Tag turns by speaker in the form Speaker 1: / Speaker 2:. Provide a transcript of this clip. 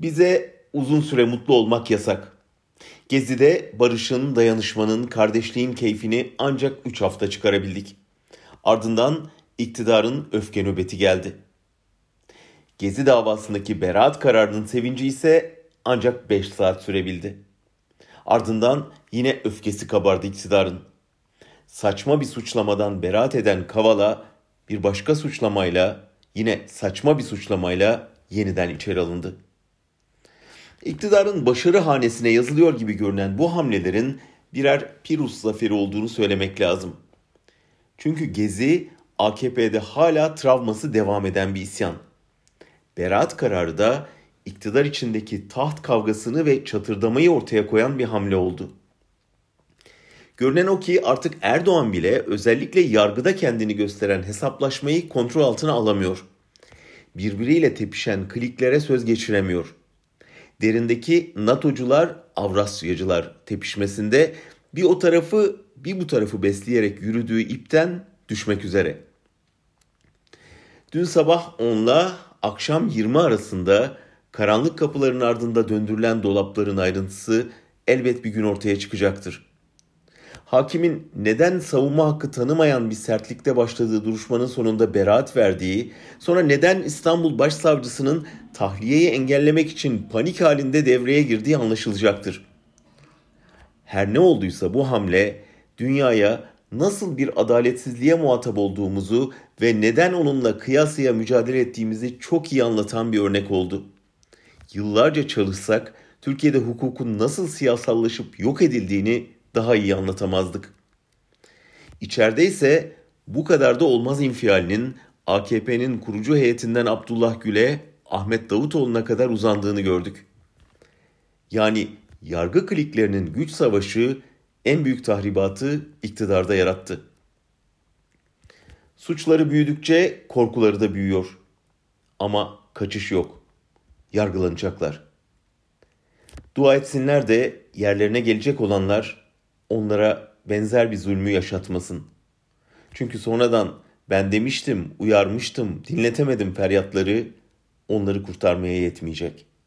Speaker 1: Bize uzun süre mutlu olmak yasak. Gezi'de barışın, dayanışmanın, kardeşliğin keyfini ancak 3 hafta çıkarabildik. Ardından iktidarın öfke nöbeti geldi. Gezi davasındaki beraat kararının sevinci ise ancak 5 saat sürebildi. Ardından yine öfkesi kabardı iktidarın. Saçma bir suçlamadan beraat eden Kavala bir başka suçlamayla yine saçma bir suçlamayla yeniden içeri alındı. İktidarın başarı hanesine yazılıyor gibi görünen bu hamlelerin birer Pirus zaferi olduğunu söylemek lazım. Çünkü Gezi AKP'de hala travması devam eden bir isyan. Beraat kararı da iktidar içindeki taht kavgasını ve çatırdamayı ortaya koyan bir hamle oldu. Görünen o ki artık Erdoğan bile özellikle yargıda kendini gösteren hesaplaşmayı kontrol altına alamıyor. Birbiriyle tepişen kliklere söz geçiremiyor. Derindeki NATO'cular, Avrasyacılar tepişmesinde bir o tarafı bir bu tarafı besleyerek yürüdüğü ipten düşmek üzere. Dün sabah 10 ile akşam 20 arasında karanlık kapıların ardında döndürülen dolapların ayrıntısı elbet bir gün ortaya çıkacaktır. Hakimin neden savunma hakkı tanımayan bir sertlikte başladığı duruşmanın sonunda beraat verdiği, sonra neden İstanbul Başsavcısının tahliyeyi engellemek için panik halinde devreye girdiği anlaşılacaktır. Her ne olduysa bu hamle dünyaya nasıl bir adaletsizliğe muhatap olduğumuzu ve neden onunla kıyasıya mücadele ettiğimizi çok iyi anlatan bir örnek oldu. Yıllarca çalışsak Türkiye'de hukukun nasıl siyasallaşıp yok edildiğini daha iyi anlatamazdık. İçeride ise bu kadar da olmaz infialinin AKP'nin kurucu heyetinden Abdullah Gül'e Ahmet Davutoğlu'na kadar uzandığını gördük. Yani yargı kliklerinin güç savaşı en büyük tahribatı iktidarda yarattı. Suçları büyüdükçe korkuları da büyüyor. Ama kaçış yok. Yargılanacaklar. Dua etsinler de yerlerine gelecek olanlar onlara benzer bir zulmü yaşatmasın. Çünkü sonradan ben demiştim, uyarmıştım, dinletemedim feryatları onları kurtarmaya yetmeyecek.''